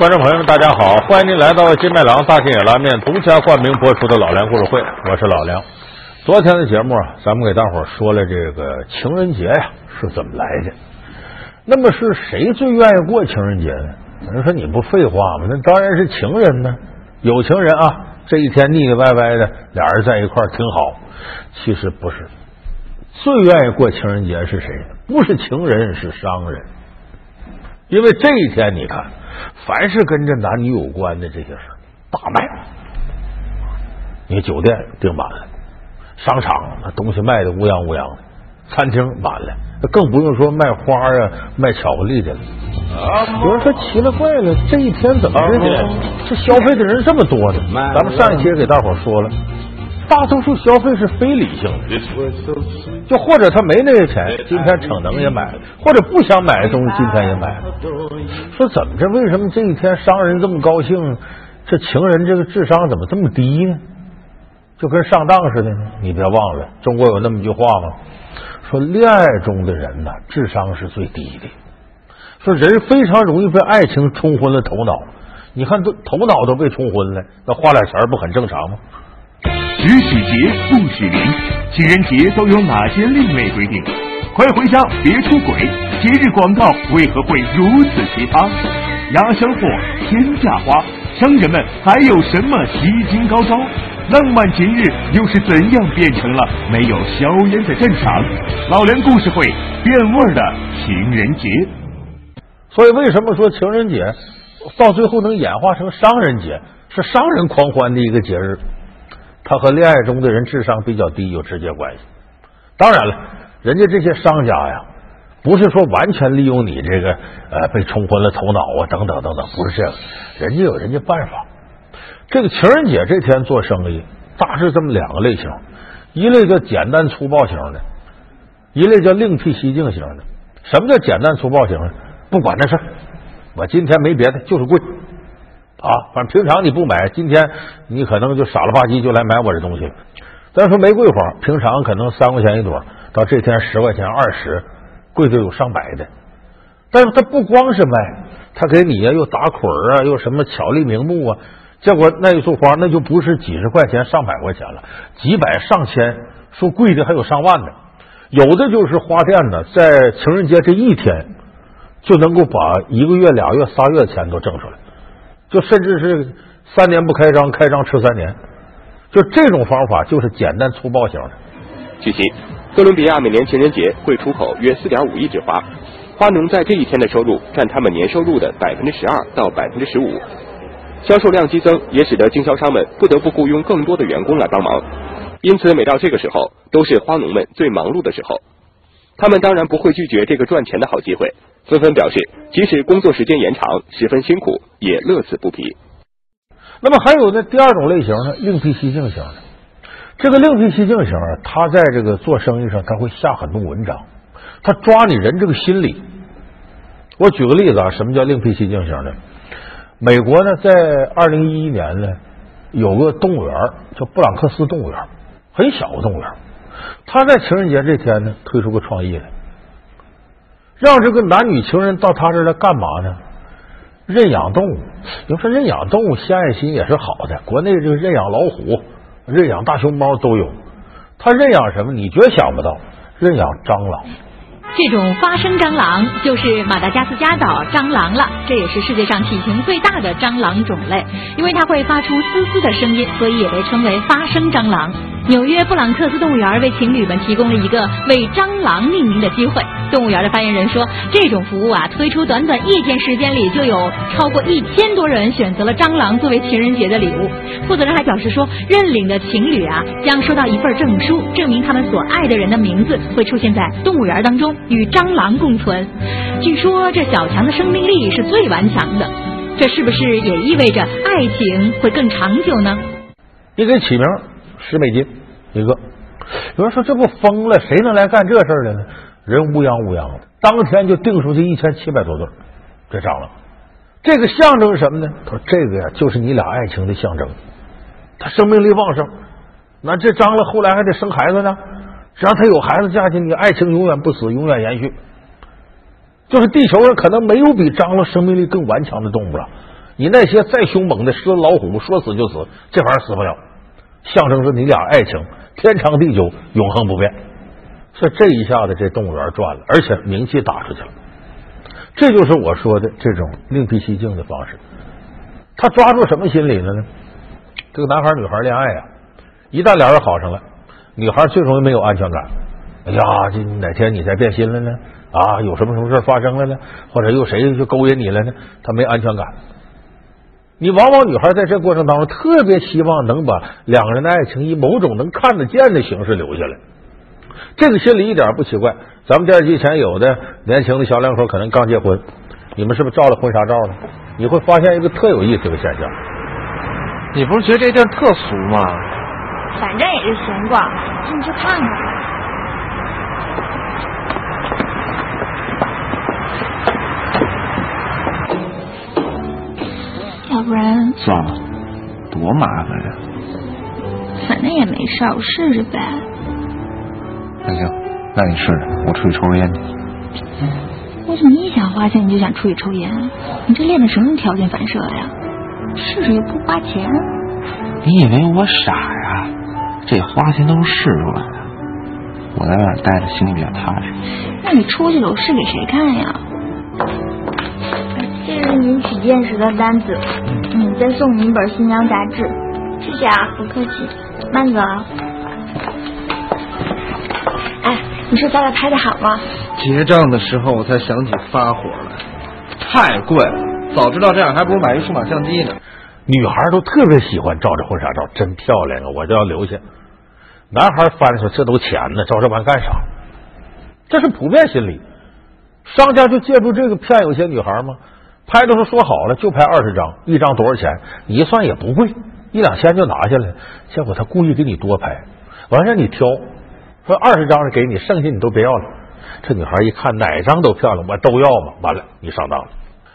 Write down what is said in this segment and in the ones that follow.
观众朋友们，大家好！欢迎您来到金麦郎大金野拉面独家冠名播出的《老梁故事会》，我是老梁。昨天的节目啊，咱们给大伙说了这个情人节呀是怎么来的。那么是谁最愿意过情人节呢？有人说你不废话吗？那当然是情人呢。有情人啊，这一天腻腻歪歪的，俩人在一块儿挺好。其实不是，最愿意过情人节是谁？不是情人，是商人。因为这一天，你看，凡是跟这男女有关的这些事儿，大卖。你酒店订满了，商场那东西卖的乌泱乌泱的，餐厅满了，更不用说卖花啊、卖巧克力的了。有人说奇了怪了，这一天怎么的？这消费的人这么多呢？咱们上一期给大伙说了。大多数消费是非理性的，就或者他没那个钱，今天逞能也买了；或者不想买的东西，今天也买了。说怎么着？为什么这一天商人这么高兴？这情人这个智商怎么这么低呢？就跟上当似的？你别忘了，中国有那么一句话吗？说恋爱中的人呢，智商是最低的。说人非常容易被爱情冲昏了头脑。你看，都头脑都被冲昏了，那花俩钱不很正常吗？只许节不许离，情人节都有哪些另类规定？快回家别出轨！节日广告为何会如此奇葩？压箱货、天价花，商人们还有什么吸金高招？浪漫节日又是怎样变成了没有硝烟的战场？老梁故事会变味的情人节。所以，为什么说情人节到最后能演化成商人节？是商人狂欢的一个节日。他和恋爱中的人智商比较低有直接关系。当然了，人家这些商家呀，不是说完全利用你这个呃被冲昏了头脑啊等等等等，不是这样，人家有人家办法。这个情人节这天做生意，大致这么两个类型：一类叫简单粗暴型的，一类叫另辟蹊径型的。什么叫简单粗暴型的？不管那事儿，我今天没别的，就是贵。啊，反正平常你不买，今天你可能就傻了吧唧就来买我这东西了。咱说玫瑰花，平常可能三块钱一朵，到这天十块钱、二十，贵的有上百的。但是它不光是卖，它给你呀又打捆啊，又什么巧立名目啊，结果那一束花那就不是几十块钱、上百块钱了，几百上千，说贵的还有上万的。有的就是花店呢，在情人节这一天就能够把一个月、俩月、仨月的钱都挣出来。就甚至是三年不开张，开张吃三年，就这种方法就是简单粗暴型的。据悉，哥伦比亚每年情人节会出口约四点五亿枝花，花农在这一天的收入占他们年收入的百分之十二到百分之十五，销售量激增也使得经销商们不得不雇佣更多的员工来帮忙，因此每到这个时候都是花农们最忙碌的时候，他们当然不会拒绝这个赚钱的好机会。纷纷表示，即使工作时间延长，十分辛苦，也乐此不疲。那么还有呢？第二种类型呢，另辟蹊径型的。这个另辟蹊径型啊，他在这个做生意上，他会下很多文章，他抓你人这个心理。我举个例子啊，什么叫另辟蹊径型的？美国呢，在二零一一年呢，有个动物园叫布朗克斯动物园，很小的动物园，他在情人节这天呢，推出个创意来。让这个男女情人到他这儿来干嘛呢？认养动物。你说认养动物，献爱心也是好的。国内这个认养老虎、认养大熊猫都有。他认养什么？你绝想不到，认养蟑螂。这种发声蟑螂就是马达加斯加岛蟑螂了，这也是世界上体型最大的蟑螂种类。因为它会发出嘶嘶的声音，所以也被称为发声蟑螂。纽约布朗克斯动物园为情侣们提供了一个为蟑螂命名的机会。动物园的发言人说，这种服务啊，推出短短一天时间里，就有超过一千多人选择了蟑螂作为情人节的礼物。负责人还表示说，认领的情侣啊，将收到一份证书，证明他们所爱的人的名字会出现在动物园当中，与蟑螂共存。据说这小强的生命力是最顽强的，这是不是也意味着爱情会更长久呢？你给起名十美金一个，有人说这不疯了？谁能来干这事儿的呢？人乌泱乌泱的，当天就订出去一千七百多对这蟑螂。这个象征什么呢？他说：“这个呀，就是你俩爱情的象征。他生命力旺盛，那这蟑螂后来还得生孩子呢。只要他有孩子嫁进你，爱情永远不死，永远延续。就是地球上可能没有比蟑螂生命力更顽强的动物了。你那些再凶猛的狮子老虎，说死就死，这玩意儿死不了，象征着你俩爱情天长地久、永恒不变。所以这一下子，这动物园赚了，而且名气打出去了。这就是我说的这种另辟蹊径的方式。他抓住什么心理了呢？这个男孩女孩恋爱啊，一旦俩人好上了，女孩最容易没有安全感。哎呀，这哪天你再变心了呢？啊，有什么什么事发生了呢？或者又谁去勾引你了呢？她没安全感。你往往女孩在这过程当中特别希望能把两个人的爱情以某种能看得见的形式留下来，这个心理一点不奇怪。咱们电视机前有的年轻的小两口可能刚结婚，你们是不是照了婚纱照了？你会发现一个特有意思的现象。你不是觉得这地儿特俗吗？反正也是闲逛，进去看看。不然算了，多麻烦呀！反正也没事，我试试呗。那行，那你试试，我出去抽根烟去。为什么一想花钱你就想出去抽烟？你这练的什么条件反射呀？试试又不花钱。你以为我傻呀？这花钱都是试出来的。我在外待着心里比较踏实。那你出去了，我试给谁看呀？这是您取件时的单子，嗯，再送您一本新娘杂志。谢谢啊，不客气，慢走啊。哎，你说咱俩拍的好吗？结账的时候我才想起发火来，太贵了。早知道这样，还不如买一数码相机呢。女孩都特别喜欢照这婚纱照，真漂亮啊！我就要留下。男孩翻说：“这都钱呢，照这玩意干啥？”这是普遍心理。商家就借助这个骗有些女孩吗？拍的时候说好了就拍二十张，一张多少钱？你一算也不贵，一两千就拿下来。结果他故意给你多拍，完让你挑，说二十张是给你，剩下你都别要了。这女孩一看哪张都漂亮，我都要嘛。完了，你上当了。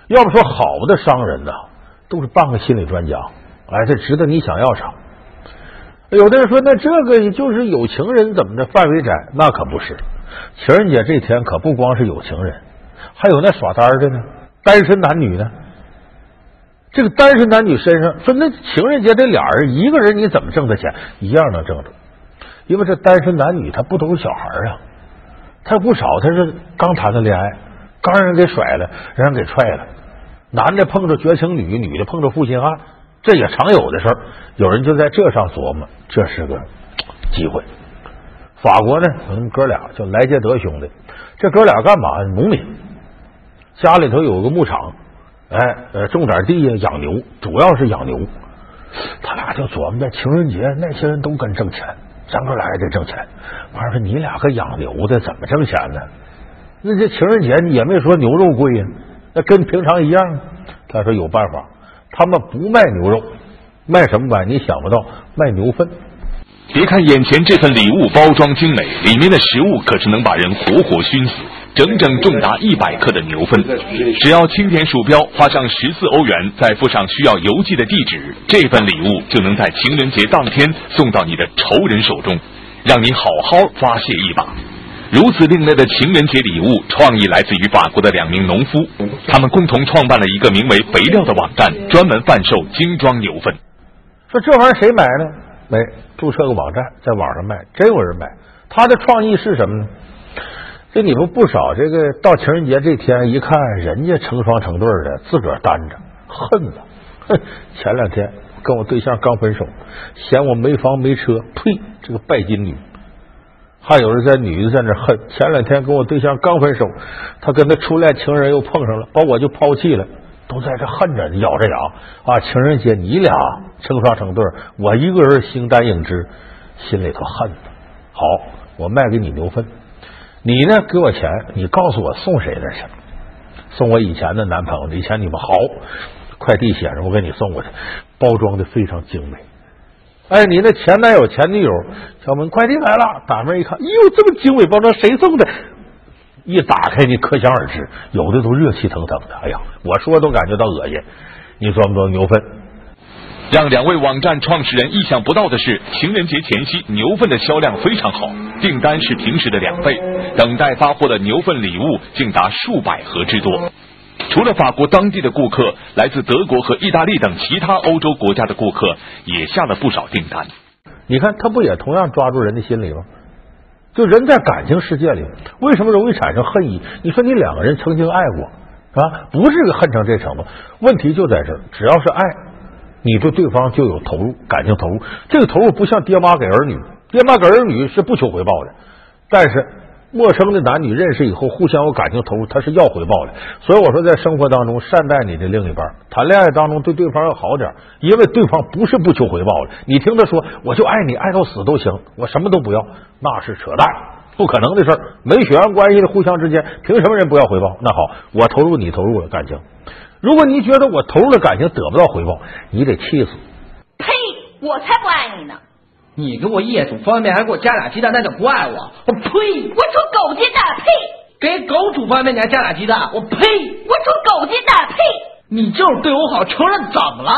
要不说好的商人呢，都是半个心理专家。哎，这值得你想要啥？有的人说，那这个就是有情人怎么的范围窄？那可不是。情人节这天可不光是有情人，还有那耍单的呢。单身男女呢？这个单身男女身上说，那情人节这俩人一个人你怎么挣的钱？一样能挣着，因为这单身男女他不都是小孩啊？他不少，他是刚谈的恋爱，刚让人给甩了，让人给踹了。男的碰着绝情女，女的碰着负心汉，这也常有的事儿。有人就在这上琢磨，这是个机会。法国呢，有那么哥俩叫莱杰德兄弟，这哥俩干嘛？农民。家里头有个牧场，哎，呃，种点地呀，养牛，主要是养牛。他俩就琢磨着情人节那些人都跟挣钱，咱哥俩也得挣钱。完说你俩个养牛的怎么挣钱呢？那这情人节也没说牛肉贵呀，那跟平常一样。他说有办法，他们不卖牛肉，卖什么卖？你想不到，卖牛粪。别看眼前这份礼物包装精美，里面的食物可是能把人活活熏死。整整重达一百克的牛粪，只要轻点鼠标，花上十四欧元，再附上需要邮寄的地址，这份礼物就能在情人节当天送到你的仇人手中，让你好好发泄一把。如此另类的情人节礼物，创意来自于法国的两名农夫，他们共同创办了一个名为“肥料”的网站，专门贩售精装牛粪。说这玩意儿谁买呢？没注册个网站，在网上卖，真有人买。他的创意是什么呢？这你不不少，这个到情人节这天一看，人家成双成对的，自个儿单着，恨呐！哼，前两天跟我对象刚分手，嫌我没房没车，呸！这个拜金女。还有人在女的在那恨，前两天跟我对象刚分手，他跟他初恋情人又碰上了，把我就抛弃了，都在这恨着，咬着牙啊！情人节你俩成双成对，我一个人形单影只，心里头恨。好，我卖给你牛粪。你呢？给我钱，你告诉我送谁那去？送我以前的男朋友，以前你们好，快递写上，我给你送过去，包装的非常精美。哎，你那前男友、前女友，敲门，快递来了，打门一看，哟，这么精美包装，谁送的？一打开，你可想而知，有的都热气腾腾的。哎呀，我说都感觉到恶心。你装不装牛粪？让两位网站创始人意想不到的是，情人节前夕牛粪的销量非常好，订单是平时的两倍，等待发货的牛粪礼物竟达数百盒之多。除了法国当地的顾客，来自德国和意大利等其他欧洲国家的顾客也下了不少订单。你看，他不也同样抓住人的心理吗？就人在感情世界里，为什么容易产生恨意？你说你两个人曾经爱过啊，不是恨成这程度，问题就在这儿。只要是爱，你对对方就有投入，感情投入。这个投入不像爹妈给儿女，爹妈给儿女是不求回报的，但是。陌生的男女认识以后，互相有感情投入，他是要回报的。所以我说，在生活当中善待你的另一半，谈恋爱当中对对方要好点，因为对方不是不求回报的。你听他说，我就爱你，爱到死都行，我什么都不要，那是扯淡，不可能的事儿。没血缘关系的互相之间，凭什么人不要回报？那好，我投入，你投入了感情。如果你觉得我投入的感情得不到回报，你得气死。呸！我才不爱你呢。你给我夜煮方便面还给我加俩鸡蛋，那叫不爱我！我呸！我煮狗鸡蛋，呸！给狗煮方便面你还加俩鸡蛋，我呸！我煮狗鸡蛋，呸！你就是对我好，承认怎么了？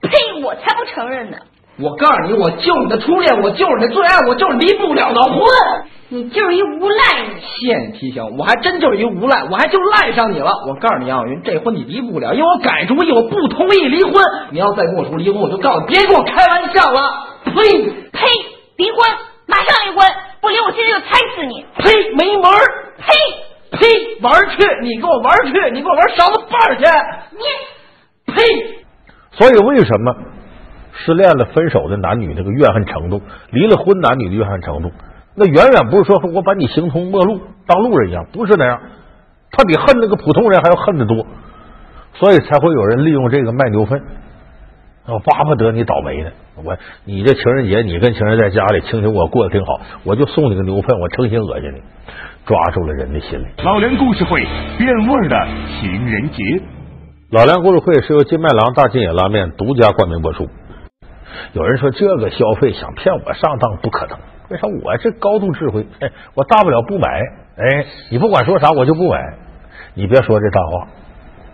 呸！我才不承认呢！我告诉你，我救你的初恋，我就是你的最爱，我就是离不了的婚。你就是一无赖！谢你提醒，我还真就是一无赖，我还就赖上你了。我告诉你，杨晓云，这婚你离不了，因为我改主意，我不同意离婚。你要再跟我说离婚，我就告诉你，别跟我开玩笑了。呸呸！离婚，马上离婚！不离，我现在就踩死你！呸！没门儿！呸呸！玩去！你给我玩去！你给我玩勺子把去！你呸！所以为什么失恋了、分手的男女那个怨恨程度，离了婚男女的怨恨程度，那远远不是说我把你形同陌路当路人一样，不是那样，他比恨那个普通人还要恨得多，所以才会有人利用这个卖牛粪。我巴不得你倒霉呢！我你这情人节，你跟情人在家里，卿卿我过得挺好，我就送你个牛粪，我诚心恶心你，抓住了人的心理。老梁故事会变味的情人节，老梁故事会是由金麦郎大金野拉面独家冠名播出。有人说这个消费想骗我上当不可能，为啥？我这高度智慧，哎，我大不了不买。哎，你不管说啥，我就不买。你别说这大话，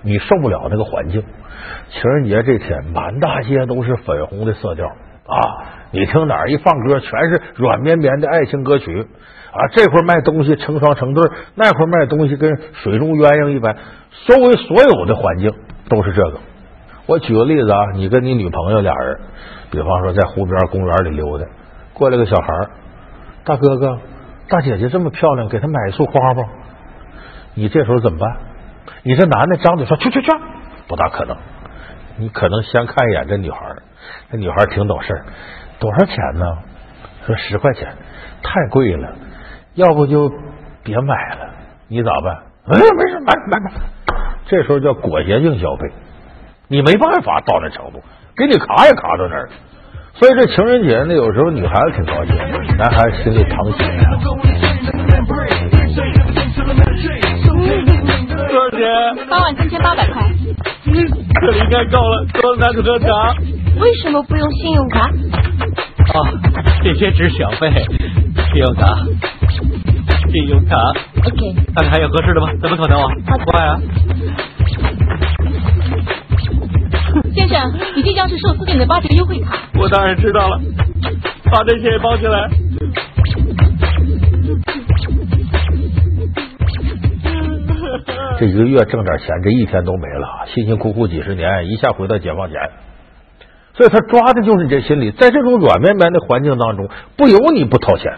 你受不了那个环境。情人节这天，满大街都是粉红的色调啊！你听哪儿一放歌，全是软绵绵的爱情歌曲啊！这块卖东西成双成对，那块卖东西跟水中鸳鸯一般，周围所有的环境都是这个。我举个例子啊，你跟你女朋友俩人，比方说在湖边公园里溜达，过来个小孩大哥哥、大姐姐这么漂亮，给她买一束花不？你这时候怎么办？你这男的张嘴说去去去。不大可能，你可能先看一眼这女孩，这女孩挺懂事，多少钱呢？说十块钱，太贵了，要不就别买了。你咋办？哎，没事，买买买。这时候叫裹挟性消费，你没办法到那程度，给你卡也卡到那儿。所以这情人节呢，有时候女孩子挺高兴，男孩子心里疼心。多少钱？八万三千八百块。这里应该够了，多拿去喝茶。为什么不用信用卡？啊，这些只是小费。信用卡，信用卡。OK。看看还有合适的吗？怎么可能啊？快啊！你这张是寿司店的八折优惠卡。我当然知道了，把这些也包起来。这一个月挣点钱，这一天都没了，辛辛苦苦几十年，一下回到解放前，所以他抓的就是你这心理，在这种软绵绵的环境当中，不由你不掏钱。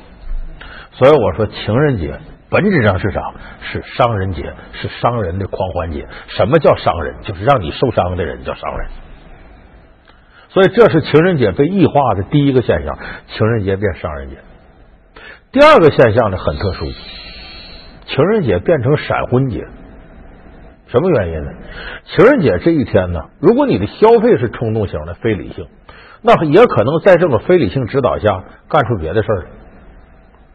所以我说，情人节本质上是啥？是商人节，是商人的狂欢节。什么叫商人？就是让你受伤的人叫商人。所以这是情人节被异化的第一个现象，情人节变商人节。第二个现象呢，很特殊，情人节变成闪婚节。什么原因呢？情人节这一天呢，如果你的消费是冲动型的、非理性，那也可能在这种非理性指导下干出别的事儿来。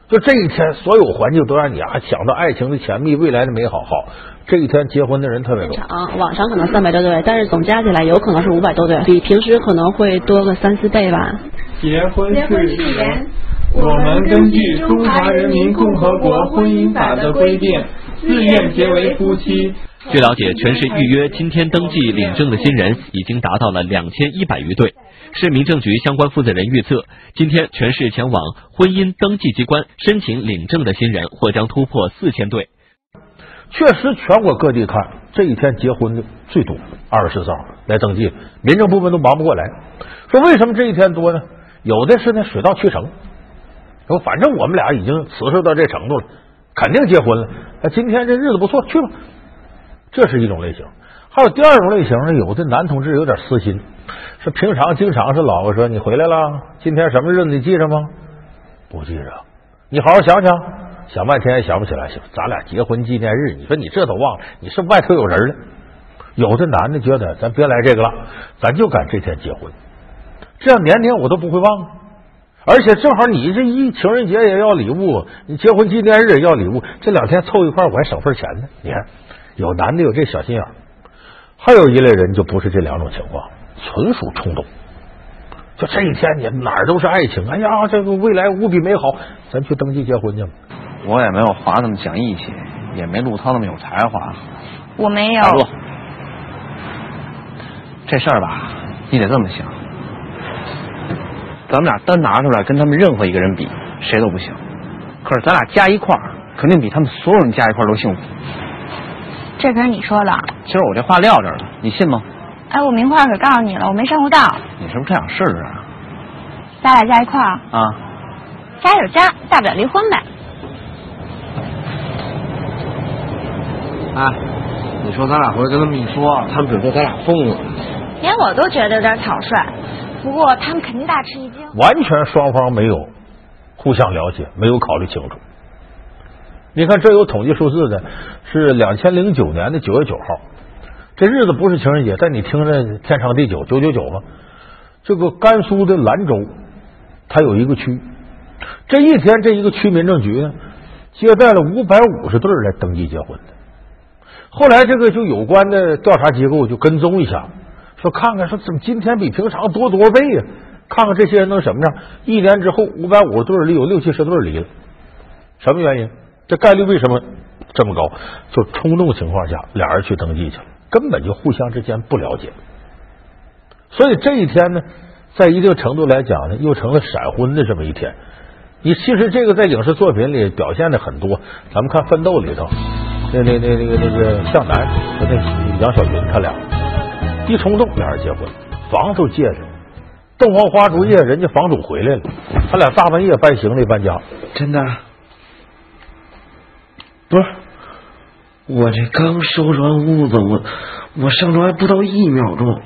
就这一天，所有环境都让你啊想到爱情的甜蜜、未来的美好。好，这一天结婚的人特别多。网上可能三百多对，但是总加起来有可能是五百多对，比平时可能会多个三四倍吧。结婚誓言，我们根据《中华人民共和国婚姻法》的规定，自愿结为夫妻。据了解，全市预约今天登记领证的新人已经达到了两千一百余对。市民政局相关负责人预测，今天全市前往婚姻登记机关申请领证的新人或将突破四千对。确实，全国各地看这一天结婚的最多，二十四号来登记，民政部门都忙不过来。说为什么这一天多呢？有的是呢，水到渠成。说反正我们俩已经厮守到这程度了，肯定结婚了。那今天这日子不错，去吧。这是一种类型。还有第二种类型呢，有的男同志有点私心，是平常经常是老婆说你回来了，今天什么日子你记着吗？不记着。你好好想想，想半天也想不起来。行，咱俩结婚纪念日，你说你这都忘了，你是外头有人了。有的男的觉得咱别来这个了，咱就赶这天结婚，这样年年我都不会忘。而且正好你这一情人节也要礼物，你结婚纪念日也要礼物，这两天凑一块我还省份钱呢。你看，有男的有这小心眼儿。还有一类人就不是这两种情况，纯属冲动。就这一天，你哪儿都是爱情。哎呀，这个未来无比美好，咱去登记结婚去吧。我也没有华那么讲义气，也没陆涛那么有才华。我没有。大陆，这事儿吧，你得这么想，咱们俩单拿出来跟他们任何一个人比，谁都不行。可是咱俩加一块儿，肯定比他们所有人加一块儿都幸福。这可是你说的。其实我这话撂这儿了，你信吗？哎，我明话可告诉你了，我没上过当。你是不是太想试试啊？咱俩加一块儿啊？加就加，大不了离婚呗。哎，你说咱俩回去跟他们一说，他们准说咱俩疯了。连我都觉得有点草率，不过他们肯定大吃一惊。完全双方没有互相了解，没有考虑清楚。你看，这有统计数字的，是两千零九年的九月九号，这日子不是情人节，但你听着天长地久，九九九吗？这个甘肃的兰州，它有一个区，这一天这一个区民政局呢，接待了五百五十对来登记结婚的。后来这个就有关的调查机构就跟踪一下，说看看说怎么今天比平常多多倍呀？看看这些人能什么样？一年之后，五百五十对里有六七十对离了，什么原因？这概率为什么这么高？就冲动情况下，俩人去登记去了，根本就互相之间不了解。所以这一天呢，在一定程度来讲呢，又成了闪婚的这么一天。你其实这个在影视作品里表现的很多，咱们看《奋斗》里头，那那那那个那个向南和那杨晓云他俩一冲动，俩人结婚，房都借着，洞房花烛夜，人家房主回来了，他俩大半夜搬行李搬家，真的。不是，我这刚收拾完屋子，我我上床还不到一秒钟。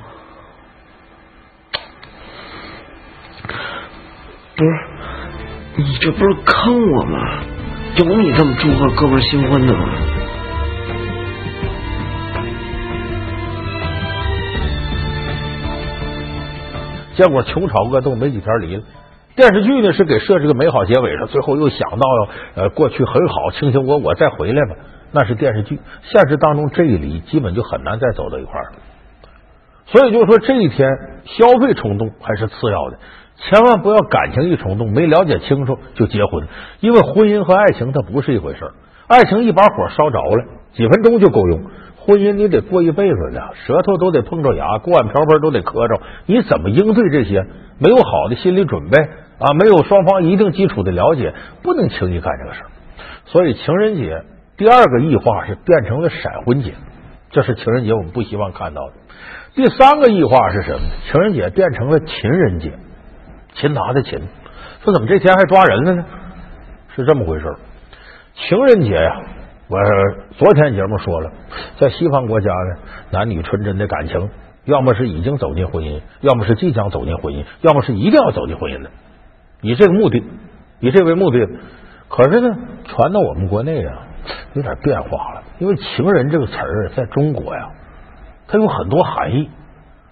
不是，你这不是坑我吗？有你这么祝贺哥们新婚的吗？结果穷吵恶斗，没几天离了。电视剧呢是给设置个美好结尾，说最后又想到呃过去很好，卿卿我我再回来吧，那是电视剧。现实当中这一离，基本就很难再走到一块儿了。所以就是说这一天消费冲动还是次要的，千万不要感情一冲动，没了解清楚就结婚，因为婚姻和爱情它不是一回事儿。爱情一把火烧着了，几分钟就够用；婚姻你得过一辈子的，舌头都得碰着牙，锅碗瓢盆都得磕着，你怎么应对这些？没有好的心理准备。啊，没有双方一定基础的了解，不能轻易干这个事儿。所以情人节第二个异化是变成了闪婚节，这是情人节我们不希望看到的。第三个异化是什么？情人节变成了情人节，擒拿的擒。说怎么这天还抓人了呢？是这么回事情人节呀，我昨天节目说了，在西方国家呢，男女纯真的感情，要么是已经走进婚姻，要么是即将走进婚姻，要么是一定要走进婚姻的。以这个目的，以这为目的，可是呢，传到我们国内啊，有点变化了。因为“情人”这个词儿在中国呀，它有很多含义，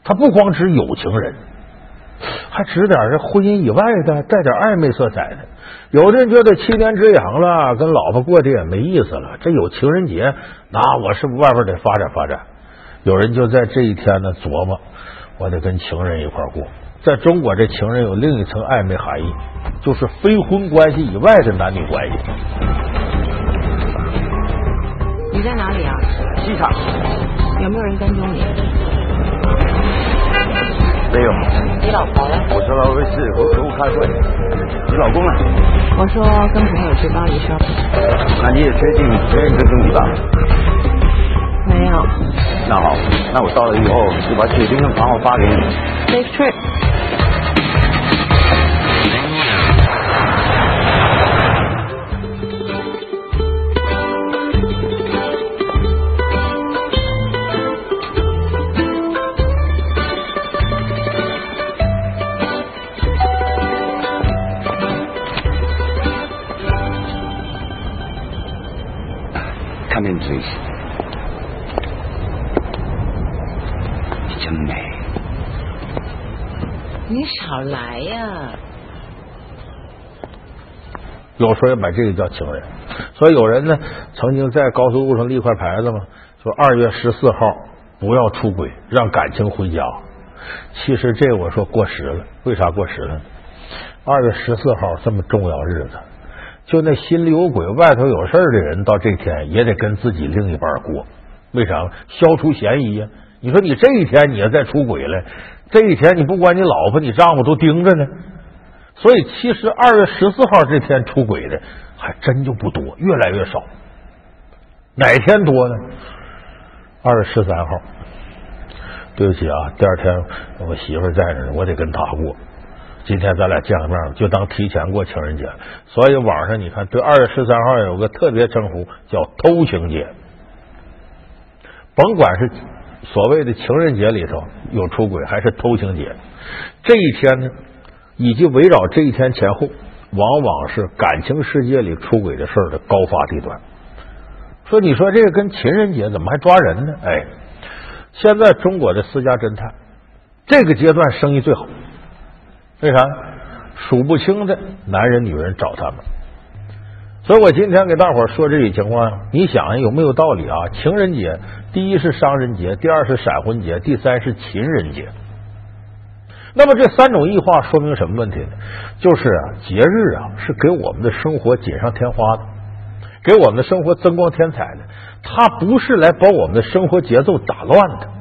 它不光指有情人，还指点这婚姻以外的带点暧昧色彩的。有的人觉得七年之痒了，跟老婆过的也没意思了，这有情人节，那我是不是外边得发展发展？有人就在这一天呢琢磨，我得跟情人一块过。在中国，这情人有另一层暧昧含义，就是非婚关系以外的男女关系。你在哪里啊？机场。有没有人跟踪你？没有。你老婆呢？我说了回去和客户开会。你老公呢？我说跟朋友去巴黎 shopping。那你也确定没人跟踪你吧？没有。那好，那我到了以后就把血清跟房号发给你。Safe trip。真美。你少来呀！有时候也把这个叫情人，所以有人呢曾经在高速路上立块牌子嘛，说二月十四号不要出轨，让感情回家。其实这我说过时了，为啥过时了？二月十四号这么重要日子，就那心里有鬼、外头有事的人，到这天也得跟自己另一半过。为啥？消除嫌疑呀！你说你这一天你要再出轨了，这一天你不管你老婆、你丈夫都盯着呢。所以，其实二月十四号这天出轨的还真就不多，越来越少。哪天多呢？二月十三号。对不起啊，第二天我媳妇在那呢，我得跟她过。今天咱俩见个面，就当提前过情人节。所以网上你看，对二月十三号有个特别称呼叫“偷情节”。甭管是所谓的情人节里头有出轨，还是偷情节，这一天呢？以及围绕这一天前后，往往是感情世界里出轨的事的高发地段。说你说这个跟情人节怎么还抓人呢？哎，现在中国的私家侦探这个阶段生意最好，为啥？数不清的男人女人找他们。所以我今天给大伙说这些情况，你想想有没有道理啊？情人节第一是商人节，第二是闪婚节，第三是情人节。那么这三种异化说明什么问题呢？就是，节日啊是给我们的生活锦上添花的，给我们的生活增光添彩的。它不是来把我们的生活节奏打乱的。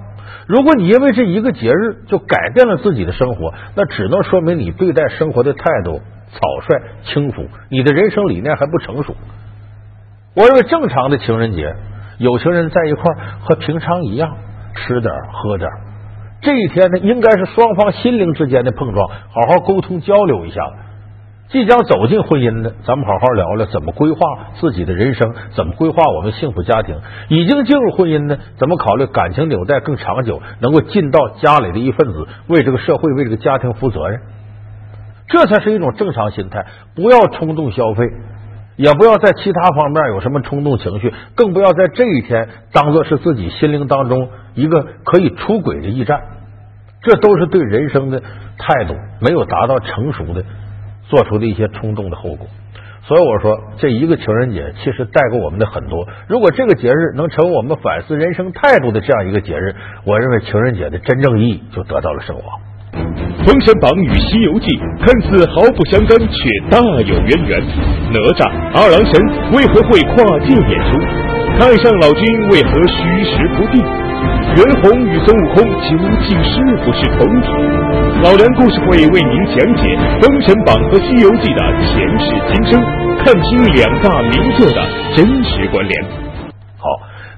如果你因为这一个节日就改变了自己的生活，那只能说明你对待生活的态度草率轻浮，你的人生理念还不成熟。我认为正常的情人节，有情人在一块儿和平常一样，吃点喝点。这一天呢，应该是双方心灵之间的碰撞，好好沟通交流一下子。即将走进婚姻的，咱们好好聊聊怎么规划自己的人生，怎么规划我们幸福家庭。已经进入婚姻的，怎么考虑感情纽带更长久，能够尽到家里的一份子，为这个社会、为这个家庭负责任。这才是一种正常心态。不要冲动消费，也不要在其他方面有什么冲动情绪，更不要在这一天当做是自己心灵当中一个可以出轨的驿站。这都是对人生的态度没有达到成熟的做出的一些冲动的后果。所以我说，这一个情人节其实带给我们的很多。如果这个节日能成为我们反思人生态度的这样一个节日，我认为情人节的真正意义就得到了升华。《封神榜》与《西游记》看似毫不相干，却大有渊源。哪吒、二郎神为何会跨界演出？太上老君为何虚实不定？袁弘与孙悟空究竟是不是同体？老梁故事会为您讲解《封神榜》和《西游记》的前世今生，看清两大名作的真实关联。好，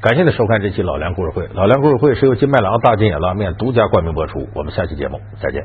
感谢您收看这期老梁故事会。老梁故事会是由金麦郎大金眼拉面独家冠名播出。我们下期节目再见。